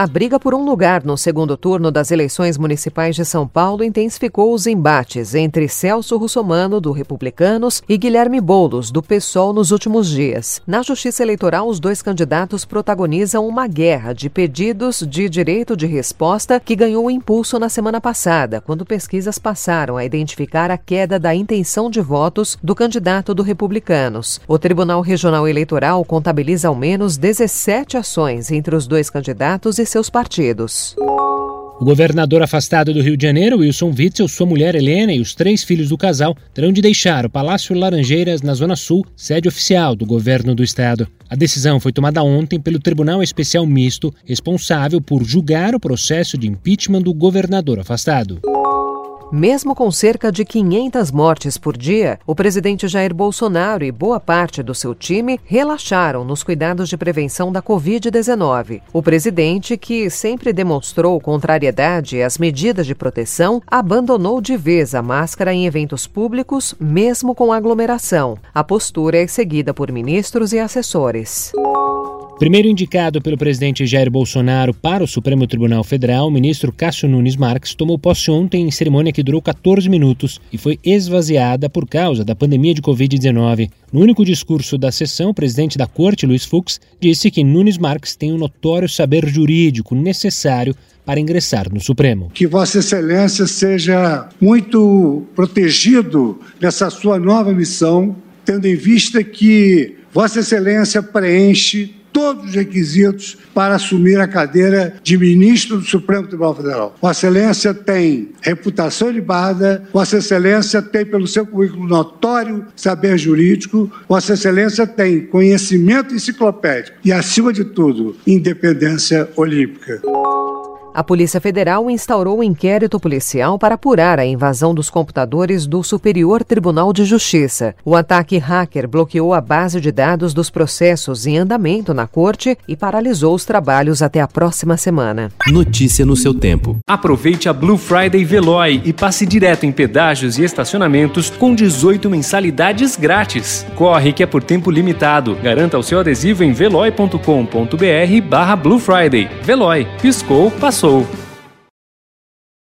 A briga por um lugar no segundo turno das eleições municipais de São Paulo intensificou os embates entre Celso Russomano, do Republicanos, e Guilherme Boulos, do PSOL, nos últimos dias. Na Justiça Eleitoral, os dois candidatos protagonizam uma guerra de pedidos de direito de resposta que ganhou impulso na semana passada, quando pesquisas passaram a identificar a queda da intenção de votos do candidato do Republicanos. O Tribunal Regional Eleitoral contabiliza ao menos 17 ações entre os dois candidatos e seus partidos. O governador afastado do Rio de Janeiro, Wilson Witzel, sua mulher Helena e os três filhos do casal terão de deixar o Palácio Laranjeiras, na Zona Sul, sede oficial do governo do estado. A decisão foi tomada ontem pelo Tribunal Especial Misto, responsável por julgar o processo de impeachment do governador afastado. Mesmo com cerca de 500 mortes por dia, o presidente Jair Bolsonaro e boa parte do seu time relaxaram nos cuidados de prevenção da Covid-19. O presidente, que sempre demonstrou contrariedade às medidas de proteção, abandonou de vez a máscara em eventos públicos, mesmo com aglomeração. A postura é seguida por ministros e assessores. Primeiro indicado pelo presidente Jair Bolsonaro para o Supremo Tribunal Federal, o ministro Cássio Nunes Marques tomou posse ontem em cerimônia que durou 14 minutos e foi esvaziada por causa da pandemia de Covid-19. No único discurso da sessão, o presidente da corte, Luiz Fux, disse que Nunes Marques tem um notório saber jurídico necessário para ingressar no Supremo. Que Vossa Excelência seja muito protegido nessa sua nova missão, tendo em vista que Vossa Excelência preenche todos os requisitos para assumir a cadeira de ministro do Supremo Tribunal Federal. Vossa Excelência tem reputação ilibada, Vossa Excelência tem, pelo seu currículo notório saber jurídico, Vossa Excelência tem conhecimento enciclopédico e, acima de tudo, independência olímpica. A Polícia Federal instaurou um inquérito policial para apurar a invasão dos computadores do Superior Tribunal de Justiça. O ataque hacker bloqueou a base de dados dos processos em andamento na corte e paralisou os trabalhos até a próxima semana. Notícia no seu tempo. Aproveite a Blue Friday Veloy e passe direto em pedágios e estacionamentos com 18 mensalidades grátis. Corre que é por tempo limitado. Garanta o seu adesivo em veloy.com.br barra Blue Friday. Veloy. Piscou, passou. Passou.